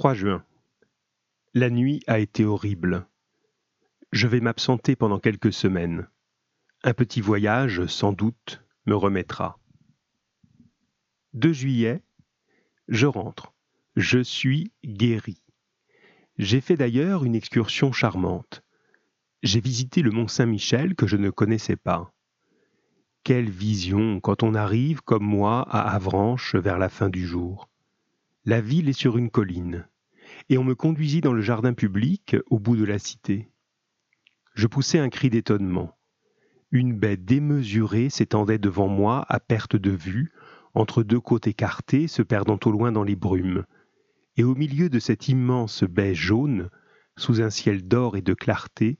3 juin. La nuit a été horrible. Je vais m'absenter pendant quelques semaines. Un petit voyage, sans doute, me remettra. 2 juillet. Je rentre. Je suis guéri. J'ai fait d'ailleurs une excursion charmante. J'ai visité le mont Saint-Michel que je ne connaissais pas. Quelle vision quand on arrive, comme moi, à Avranches vers la fin du jour. La ville est sur une colline, et on me conduisit dans le jardin public au bout de la cité. Je poussai un cri d'étonnement. Une baie démesurée s'étendait devant moi à perte de vue, entre deux côtes écartées se perdant au loin dans les brumes, et au milieu de cette immense baie jaune, sous un ciel d'or et de clarté,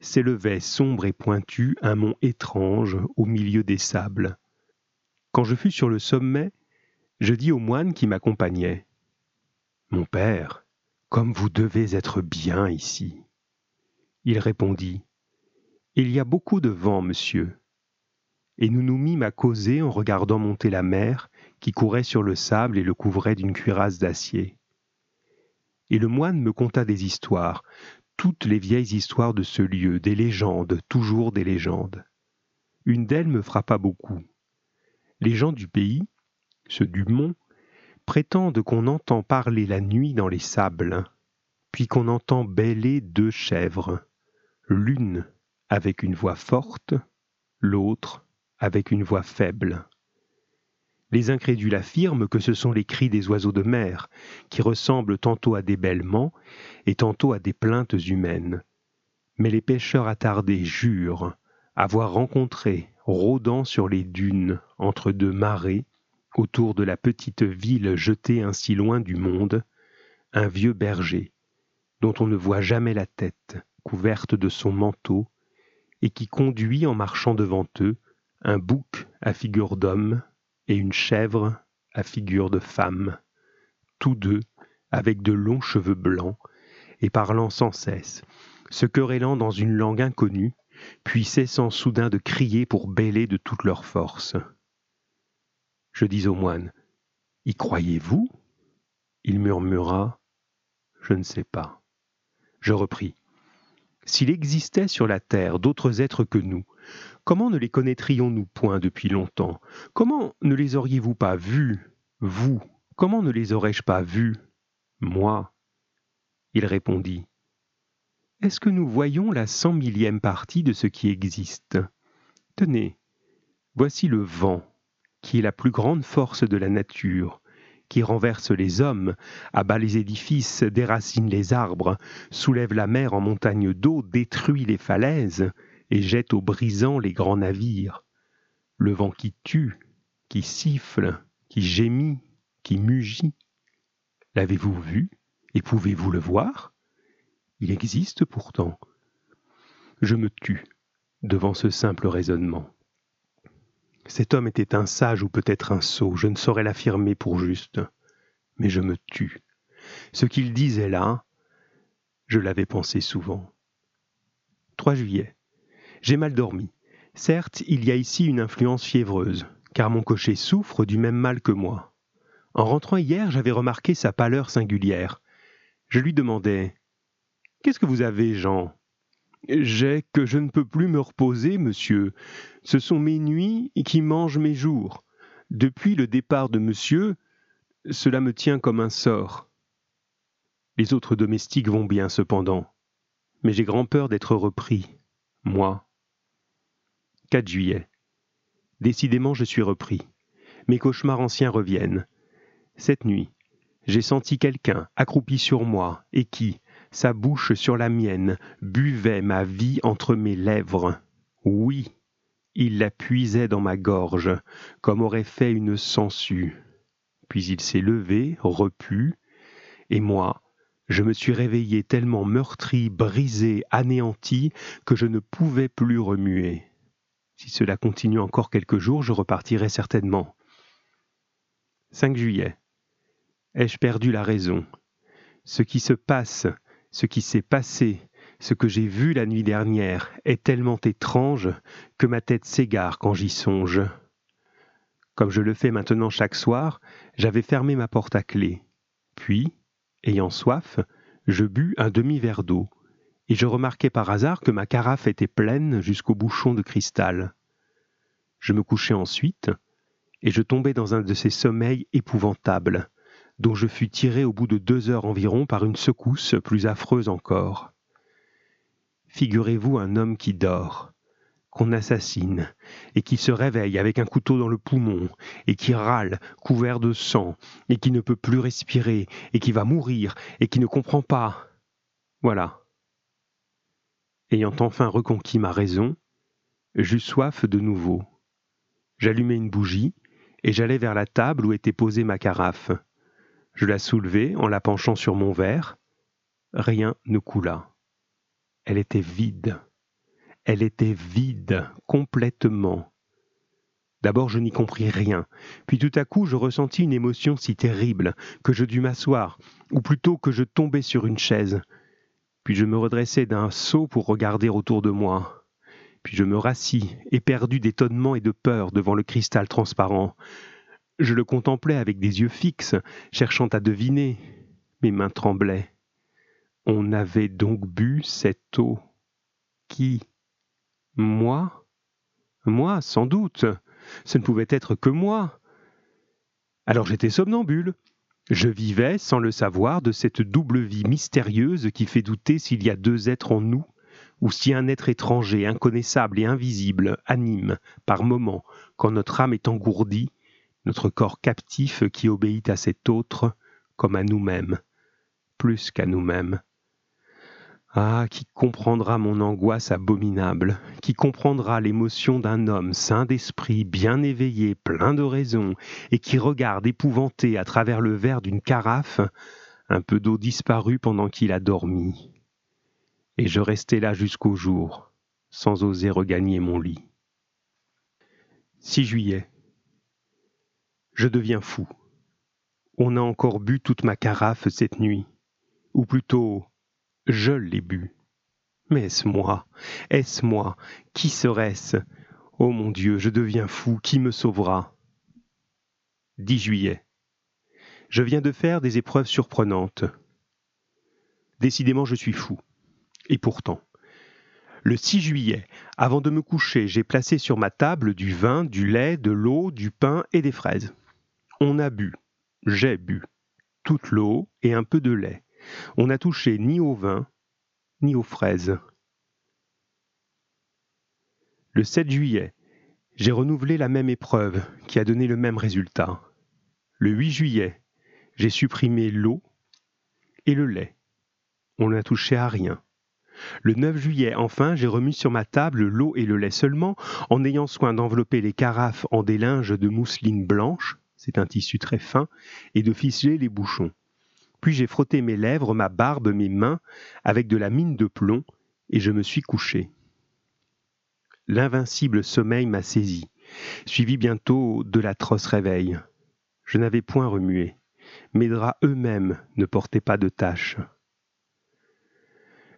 s'élevait sombre et pointu un mont étrange au milieu des sables. Quand je fus sur le sommet, je dis au moine qui m'accompagnait Mon père, comme vous devez être bien ici. Il répondit Il y a beaucoup de vent, monsieur. Et nous nous mîmes à causer en regardant monter la mer qui courait sur le sable et le couvrait d'une cuirasse d'acier. Et le moine me conta des histoires, toutes les vieilles histoires de ce lieu, des légendes, toujours des légendes. Une d'elles me frappa beaucoup. Les gens du pays, ceux du mont, prétendent qu'on entend parler la nuit dans les sables, puis qu'on entend bêler deux chèvres, l'une avec une voix forte, l'autre avec une voix faible. Les incrédules affirment que ce sont les cris des oiseaux de mer, qui ressemblent tantôt à des bêlements et tantôt à des plaintes humaines. Mais les pêcheurs attardés jurent avoir rencontré, rôdant sur les dunes entre deux marées, autour de la petite ville jetée ainsi loin du monde, un vieux berger, dont on ne voit jamais la tête, couverte de son manteau, et qui conduit en marchant devant eux un bouc à figure d'homme et une chèvre à figure de femme, tous deux avec de longs cheveux blancs, et parlant sans cesse, se querellant dans une langue inconnue, puis cessant soudain de crier pour bêler de toute leur force. Je dis au moine Y croyez-vous? Il murmura Je ne sais pas. Je repris S'il existait sur la terre d'autres êtres que nous, Comment ne les connaîtrions-nous point depuis longtemps? Comment ne les auriez-vous pas vus, vous? Comment ne les aurais-je pas vus, moi? Il répondit Est-ce que nous voyons la cent millième partie de ce qui existe? Tenez, voici le vent, qui est la plus grande force de la nature, qui renverse les hommes, abat les édifices, déracine les arbres, soulève la mer en montagne d'eau, détruit les falaises, et jette au brisant les grands navires. Le vent qui tue, qui siffle, qui gémit, qui mugit. L'avez-vous vu et pouvez-vous le voir? Il existe pourtant. Je me tue devant ce simple raisonnement. Cet homme était un sage ou peut-être un sot, je ne saurais l'affirmer pour juste, mais je me tue. Ce qu'il disait là, je l'avais pensé souvent. 3 juillet. J'ai mal dormi. Certes, il y a ici une influence fiévreuse, car mon cocher souffre du même mal que moi. En rentrant hier, j'avais remarqué sa pâleur singulière. Je lui demandai Qu'est-ce que vous avez, Jean? J'ai que je ne peux plus me reposer, monsieur. Ce sont mes nuits qui mangent mes jours. Depuis le départ de monsieur, cela me tient comme un sort. Les autres domestiques vont bien cependant, mais j'ai grand peur d'être repris, moi, 4 juillet. Décidément, je suis repris. Mes cauchemars anciens reviennent. Cette nuit, j'ai senti quelqu'un accroupi sur moi et qui, sa bouche sur la mienne, buvait ma vie entre mes lèvres. Oui, il la puisait dans ma gorge, comme aurait fait une sangsue. Puis il s'est levé, repu, et moi, je me suis réveillé tellement meurtri, brisé, anéanti, que je ne pouvais plus remuer. Si cela continue encore quelques jours, je repartirai certainement. 5 juillet. Ai-je perdu la raison? Ce qui se passe, ce qui s'est passé, ce que j'ai vu la nuit dernière est tellement étrange que ma tête s'égare quand j'y songe. Comme je le fais maintenant chaque soir, j'avais fermé ma porte à clé. Puis, Ayant soif, je bus un demi-verre d'eau, et je remarquai par hasard que ma carafe était pleine jusqu'au bouchon de cristal. Je me couchai ensuite, et je tombai dans un de ces sommeils épouvantables, dont je fus tiré au bout de deux heures environ par une secousse plus affreuse encore. Figurez-vous un homme qui dort, qu'on assassine, et qui se réveille avec un couteau dans le poumon, et qui râle, couvert de sang, et qui ne peut plus respirer, et qui va mourir, et qui ne comprend pas. Voilà. Ayant enfin reconquis ma raison, j'eus soif de nouveau. J'allumai une bougie, et j'allai vers la table où était posée ma carafe. Je la soulevai en la penchant sur mon verre. Rien ne coula. Elle était vide. Elle était vide, complètement. D'abord je n'y compris rien, puis tout à coup je ressentis une émotion si terrible que je dus m'asseoir, ou plutôt que je tombai sur une chaise. Puis je me redressai d'un saut pour regarder autour de moi. Puis je me rassis, éperdu d'étonnement et de peur devant le cristal transparent. Je le contemplais avec des yeux fixes, cherchant à deviner. Mes mains tremblaient. On avait donc bu cette eau. Qui? Moi? Moi, sans doute. Ce ne pouvait être que moi. Alors j'étais somnambule. Je vivais, sans le savoir, de cette double vie mystérieuse qui fait douter s'il y a deux êtres en nous, ou si un être étranger, inconnaissable et invisible anime, par moments, quand notre âme est engourdie, notre corps captif qui obéit à cet autre comme à nous-mêmes, plus qu'à nous-mêmes. Ah, qui comprendra mon angoisse abominable, qui comprendra l'émotion d'un homme saint d'esprit, bien éveillé, plein de raison, et qui regarde épouvanté à travers le verre d'une carafe un peu d'eau disparue pendant qu'il a dormi. Et je restai là jusqu'au jour, sans oser regagner mon lit. 6 juillet. Je deviens fou. On a encore bu toute ma carafe cette nuit. Ou plutôt, je l'ai bu. Mais est-ce moi? Est-ce moi? Qui serait-ce? Oh mon Dieu, je deviens fou. Qui me sauvera? 10 juillet. Je viens de faire des épreuves surprenantes. Décidément, je suis fou. Et pourtant. Le 6 juillet, avant de me coucher, j'ai placé sur ma table du vin, du lait, de l'eau, du pain et des fraises. On a bu, j'ai bu, toute l'eau et un peu de lait. On n'a touché ni au vin, ni aux fraises. Le 7 juillet, j'ai renouvelé la même épreuve qui a donné le même résultat. Le 8 juillet, j'ai supprimé l'eau et le lait. On n'a touché à rien. Le 9 juillet, enfin, j'ai remis sur ma table l'eau et le lait seulement, en ayant soin d'envelopper les carafes en des linges de mousseline blanche, c'est un tissu très fin, et de ficeler les bouchons. Puis j'ai frotté mes lèvres, ma barbe, mes mains, avec de la mine de plomb, et je me suis couché. L'invincible sommeil m'a saisi, suivi bientôt de l'atroce réveil. Je n'avais point remué. Mes draps eux-mêmes ne portaient pas de taches.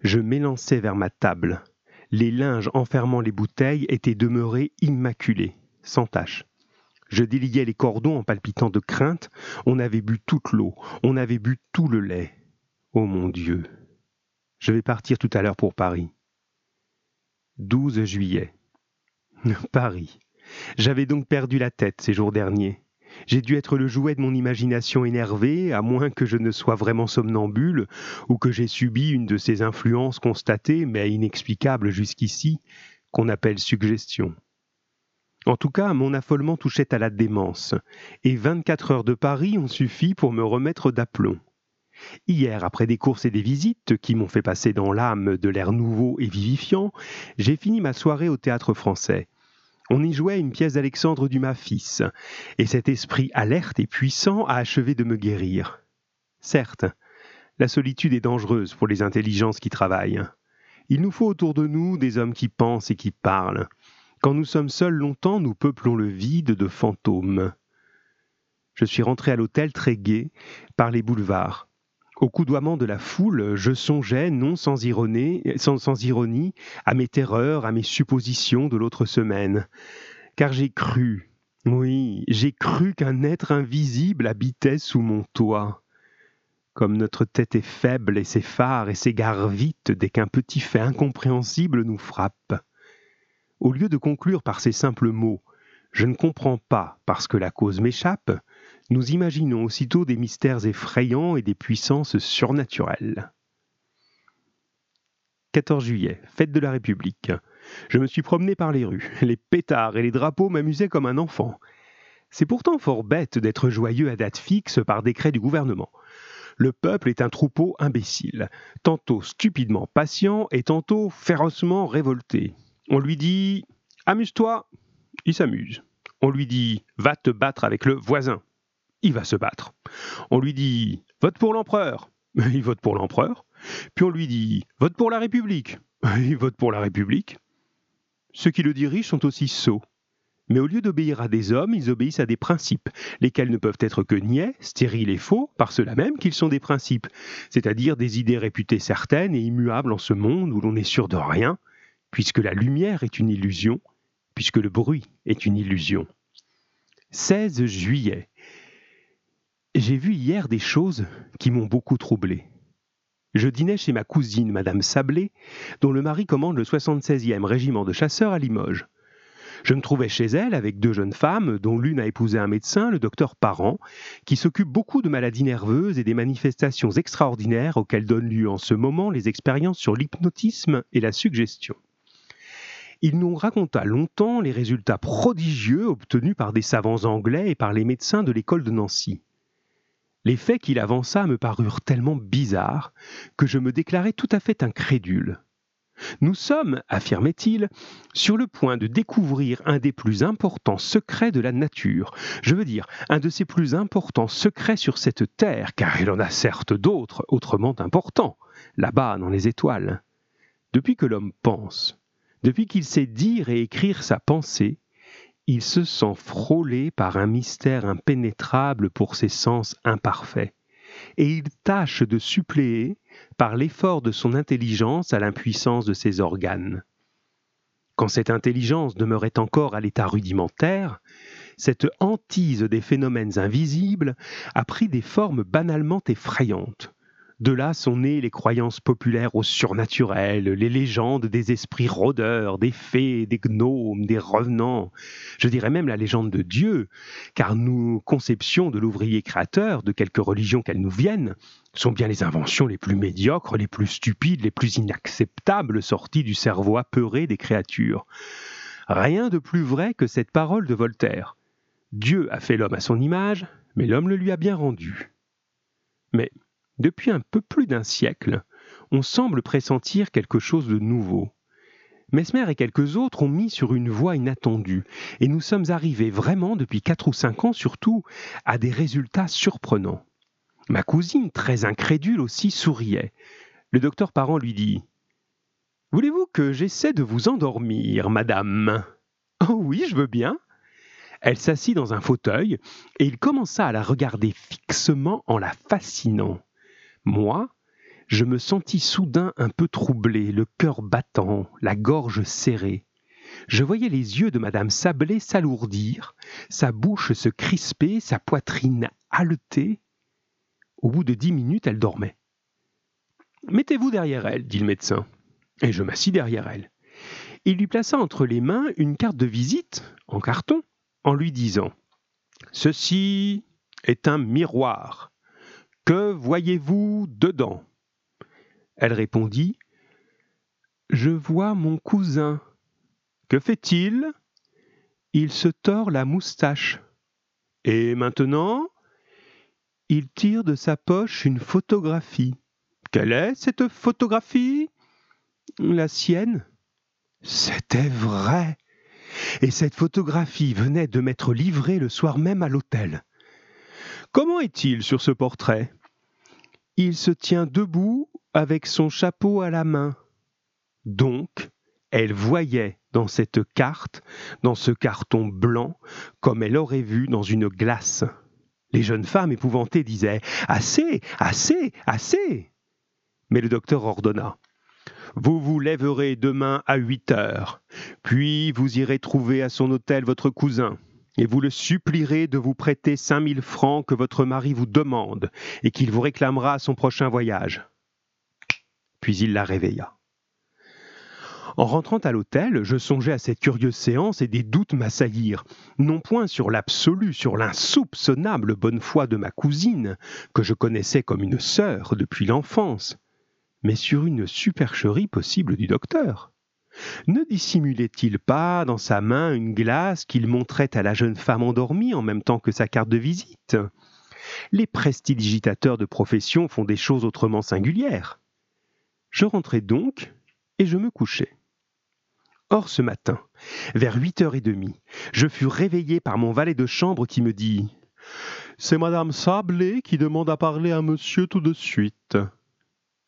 Je m'élançai vers ma table. Les linges enfermant les bouteilles étaient demeurés immaculés, sans taches. Je déliais les cordons en palpitant de crainte. On avait bu toute l'eau, on avait bu tout le lait. Oh mon Dieu. Je vais partir tout à l'heure pour Paris. 12 juillet. Paris. J'avais donc perdu la tête ces jours derniers. J'ai dû être le jouet de mon imagination énervée, à moins que je ne sois vraiment somnambule, ou que j'ai subi une de ces influences constatées, mais inexplicables jusqu'ici, qu'on appelle suggestion. En tout cas, mon affolement touchait à la démence, et 24 heures de Paris ont suffi pour me remettre d'aplomb. Hier, après des courses et des visites qui m'ont fait passer dans l'âme de l'air nouveau et vivifiant, j'ai fini ma soirée au théâtre français. On y jouait une pièce d'Alexandre Dumas fils, et cet esprit alerte et puissant a achevé de me guérir. Certes, la solitude est dangereuse pour les intelligences qui travaillent. Il nous faut autour de nous des hommes qui pensent et qui parlent. Quand nous sommes seuls longtemps, nous peuplons le vide de fantômes. Je suis rentré à l'hôtel très gai par les boulevards. Au coudoiement de la foule, je songeais, non sans ironie, sans, sans ironie, à mes terreurs, à mes suppositions de l'autre semaine. Car j'ai cru, oui, j'ai cru qu'un être invisible habitait sous mon toit. comme notre tête est faible et s'effare et s'égare vite dès qu'un petit fait incompréhensible nous frappe. Au lieu de conclure par ces simples mots Je ne comprends pas parce que la cause m'échappe, nous imaginons aussitôt des mystères effrayants et des puissances surnaturelles. 14 juillet, fête de la République. Je me suis promené par les rues. Les pétards et les drapeaux m'amusaient comme un enfant. C'est pourtant fort bête d'être joyeux à date fixe par décret du gouvernement. Le peuple est un troupeau imbécile, tantôt stupidement patient et tantôt férocement révolté. On lui dit Amuse-toi, il s'amuse. On lui dit Va te battre avec le voisin, il va se battre. On lui dit Vote pour l'empereur, il vote pour l'empereur. Puis on lui dit Vote pour la République, il vote pour la République. Ceux qui le dirigent sont aussi sots. Mais au lieu d'obéir à des hommes, ils obéissent à des principes, lesquels ne peuvent être que niais, stériles et faux, par cela même qu'ils sont des principes, c'est-à-dire des idées réputées certaines et immuables en ce monde où l'on n'est sûr de rien, puisque la lumière est une illusion, puisque le bruit est une illusion. 16 juillet. J'ai vu hier des choses qui m'ont beaucoup troublé. Je dînais chez ma cousine, Madame Sablé, dont le mari commande le 76e régiment de chasseurs à Limoges. Je me trouvais chez elle avec deux jeunes femmes, dont l'une a épousé un médecin, le docteur Parent, qui s'occupe beaucoup de maladies nerveuses et des manifestations extraordinaires auxquelles donnent lieu en ce moment les expériences sur l'hypnotisme et la suggestion. Il nous raconta longtemps les résultats prodigieux obtenus par des savants anglais et par les médecins de l'école de Nancy. Les faits qu'il avança me parurent tellement bizarres que je me déclarai tout à fait incrédule. Nous sommes, affirmait-il, sur le point de découvrir un des plus importants secrets de la nature, je veux dire un de ses plus importants secrets sur cette terre, car il en a certes d'autres autrement importants, là-bas dans les étoiles. Depuis que l'homme pense, depuis qu'il sait dire et écrire sa pensée, il se sent frôlé par un mystère impénétrable pour ses sens imparfaits, et il tâche de suppléer par l'effort de son intelligence à l'impuissance de ses organes. Quand cette intelligence demeurait encore à l'état rudimentaire, cette hantise des phénomènes invisibles a pris des formes banalement effrayantes, de là sont nées les croyances populaires au surnaturel, les légendes des esprits rôdeurs, des fées, des gnomes, des revenants, je dirais même la légende de Dieu, car nos conceptions de l'ouvrier créateur, de quelque religion qu'elle nous vienne, sont bien les inventions les plus médiocres, les plus stupides, les plus inacceptables sorties du cerveau apeuré des créatures. Rien de plus vrai que cette parole de Voltaire. Dieu a fait l'homme à son image, mais l'homme le lui a bien rendu. Mais depuis un peu plus d'un siècle, on semble pressentir quelque chose de nouveau. Mesmer et quelques autres ont mis sur une voie inattendue, et nous sommes arrivés vraiment depuis quatre ou cinq ans surtout à des résultats surprenants. Ma cousine, très incrédule aussi, souriait. Le docteur Parent lui dit Voulez-vous que j'essaie de vous endormir, madame Oh oui, je veux bien. Elle s'assit dans un fauteuil, et il commença à la regarder fixement en la fascinant. Moi, je me sentis soudain un peu troublé, le cœur battant, la gorge serrée. Je voyais les yeux de Madame Sablé s'alourdir, sa bouche se crisper, sa poitrine haleter. Au bout de dix minutes, elle dormait. Mettez-vous derrière elle, dit le médecin. Et je m'assis derrière elle. Il lui plaça entre les mains une carte de visite, en carton, en lui disant Ceci est un miroir. Que voyez-vous dedans? Elle répondit Je vois mon cousin. Que fait-il? Il se tord la moustache. Et maintenant Il tire de sa poche une photographie. Quelle est cette photographie? La sienne. C'était vrai. Et cette photographie venait de m'être livrée le soir même à l'hôtel. Comment est-il sur ce portrait? Il se tient debout avec son chapeau à la main. Donc, elle voyait dans cette carte, dans ce carton blanc, comme elle aurait vu dans une glace. Les jeunes femmes épouvantées disaient Assez, assez, assez. Mais le docteur ordonna Vous vous lèverez demain à huit heures, puis vous irez trouver à son hôtel votre cousin. Et vous le supplierez de vous prêter cinq mille francs que votre mari vous demande et qu'il vous réclamera à son prochain voyage. Puis il la réveilla. En rentrant à l'hôtel, je songeais à cette curieuse séance et des doutes m'assaillirent, non point sur l'absolu, sur l'insoupçonnable bonne foi de ma cousine, que je connaissais comme une sœur depuis l'enfance, mais sur une supercherie possible du docteur. Ne dissimulait-il pas dans sa main une glace qu'il montrait à la jeune femme endormie en même temps que sa carte de visite? Les prestidigitateurs de profession font des choses autrement singulières. Je rentrai donc et je me couchai. Or ce matin, vers huit heures et demie, je fus réveillé par mon valet de chambre qui me dit C'est madame Sablé qui demande à parler à monsieur tout de suite.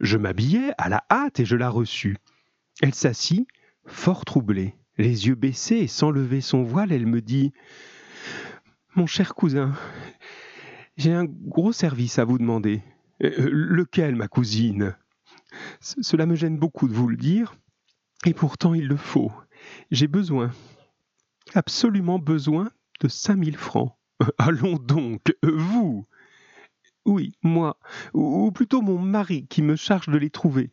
Je m'habillai à la hâte et je la reçus. Elle s'assit, fort troublée, les yeux baissés et sans lever son voile, elle me dit Mon cher cousin, j'ai un gros service à vous demander. Euh, lequel, ma cousine? Cela me gêne beaucoup de vous le dire, et pourtant il le faut. J'ai besoin, absolument besoin de cinq mille francs. Allons donc, vous Oui, moi, ou plutôt mon mari qui me charge de les trouver.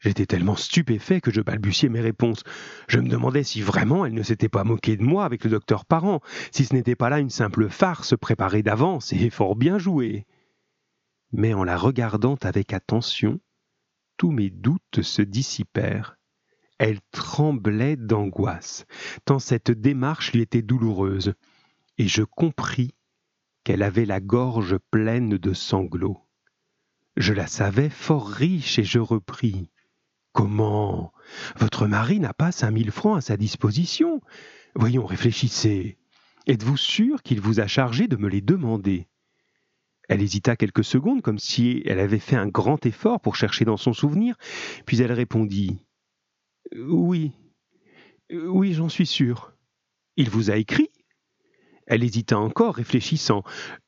J'étais tellement stupéfait que je balbutiais mes réponses. Je me demandais si vraiment elle ne s'était pas moquée de moi avec le docteur Parent, si ce n'était pas là une simple farce préparée d'avance et fort bien jouée. Mais en la regardant avec attention, tous mes doutes se dissipèrent. Elle tremblait d'angoisse, tant cette démarche lui était douloureuse, et je compris qu'elle avait la gorge pleine de sanglots. Je la savais fort riche et je repris. Comment? Votre mari n'a pas cinq mille francs à sa disposition. Voyons, réfléchissez. Êtes-vous sûr qu'il vous a chargé de me les demander? Elle hésita quelques secondes, comme si elle avait fait un grand effort pour chercher dans son souvenir, puis elle répondit oui. Oui, j'en suis sûr. Il vous a écrit? Elle hésita encore, réfléchissant.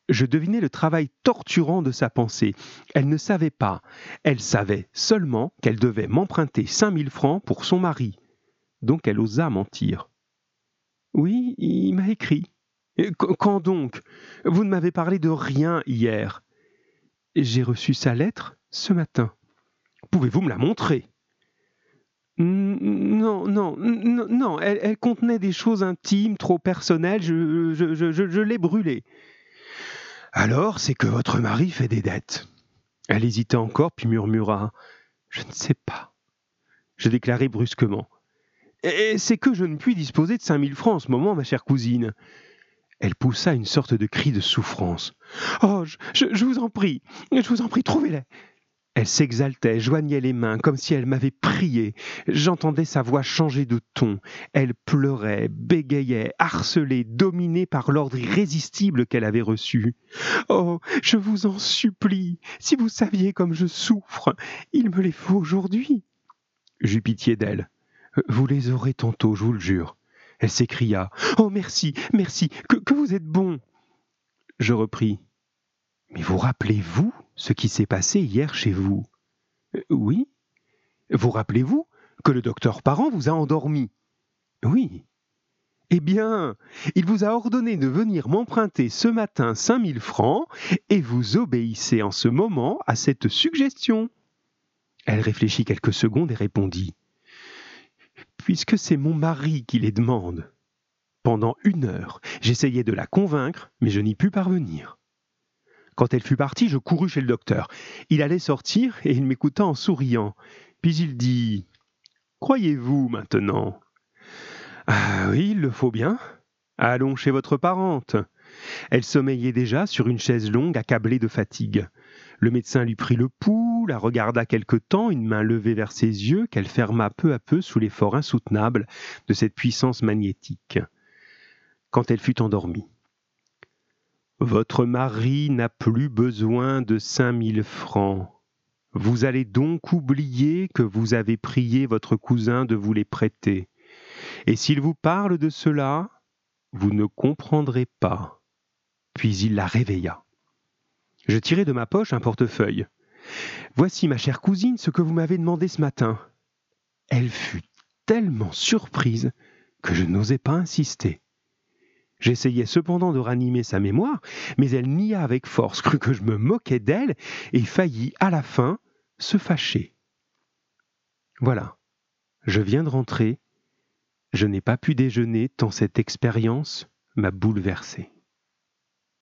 Je devinais le travail torturant de sa pensée. Elle ne savait pas. Elle savait seulement qu'elle devait m'emprunter cinq mille francs pour son mari. Donc elle osa mentir. Oui, il m'a écrit. Quand donc? Vous ne m'avez parlé de rien hier. J'ai reçu sa lettre ce matin. Pouvez-vous me la montrer? Non, non, non, non, elle, contenait des choses intimes, trop personnelles, je l'ai brûlée. Alors, c'est que votre mari fait des dettes. Elle hésita encore, puis murmura Je ne sais pas. Je déclarai brusquement c'est que je ne puis disposer de cinq mille francs en ce moment, ma chère cousine. Elle poussa une sorte de cri de souffrance. Oh, je, je vous en prie, je vous en prie, trouvez-les. Elle s'exaltait, joignait les mains, comme si elle m'avait prié. J'entendais sa voix changer de ton. Elle pleurait, bégayait, harcelée, dominée par l'ordre irrésistible qu'elle avait reçu. Oh, je vous en supplie, si vous saviez comme je souffre, il me les faut aujourd'hui. J'eus pitié d'elle. Vous les aurez tantôt, je vous le jure. Elle s'écria. Oh, merci, merci, que, que vous êtes bon. Je repris. Mais vous rappelez-vous? Ce qui s'est passé hier chez vous euh, Oui. Vous rappelez-vous que le docteur Parent vous a endormi? Oui. Eh bien, il vous a ordonné de venir m'emprunter ce matin cinq mille francs et vous obéissez en ce moment à cette suggestion. Elle réfléchit quelques secondes et répondit Puisque c'est mon mari qui les demande. Pendant une heure, j'essayais de la convaincre, mais je n'y pus parvenir. Quand elle fut partie, je courus chez le docteur. Il allait sortir et il m'écouta en souriant. Puis il dit Croyez-vous maintenant? Ah oui, il le faut bien. Allons chez votre parente. Elle sommeillait déjà sur une chaise longue, accablée de fatigue. Le médecin lui prit le pouls, la regarda quelque temps, une main levée vers ses yeux, qu'elle ferma peu à peu sous l'effort insoutenable de cette puissance magnétique. Quand elle fut endormie. Votre mari n'a plus besoin de cinq mille francs. Vous allez donc oublier que vous avez prié votre cousin de vous les prêter. Et s'il vous parle de cela, vous ne comprendrez pas. Puis il la réveilla. Je tirai de ma poche un portefeuille. Voici, ma chère cousine, ce que vous m'avez demandé ce matin. Elle fut tellement surprise que je n'osai pas insister. J'essayais cependant de ranimer sa mémoire, mais elle nia avec force, crut que je me moquais d'elle et faillit à la fin se fâcher. Voilà, je viens de rentrer, je n'ai pas pu déjeuner tant cette expérience m'a bouleversé.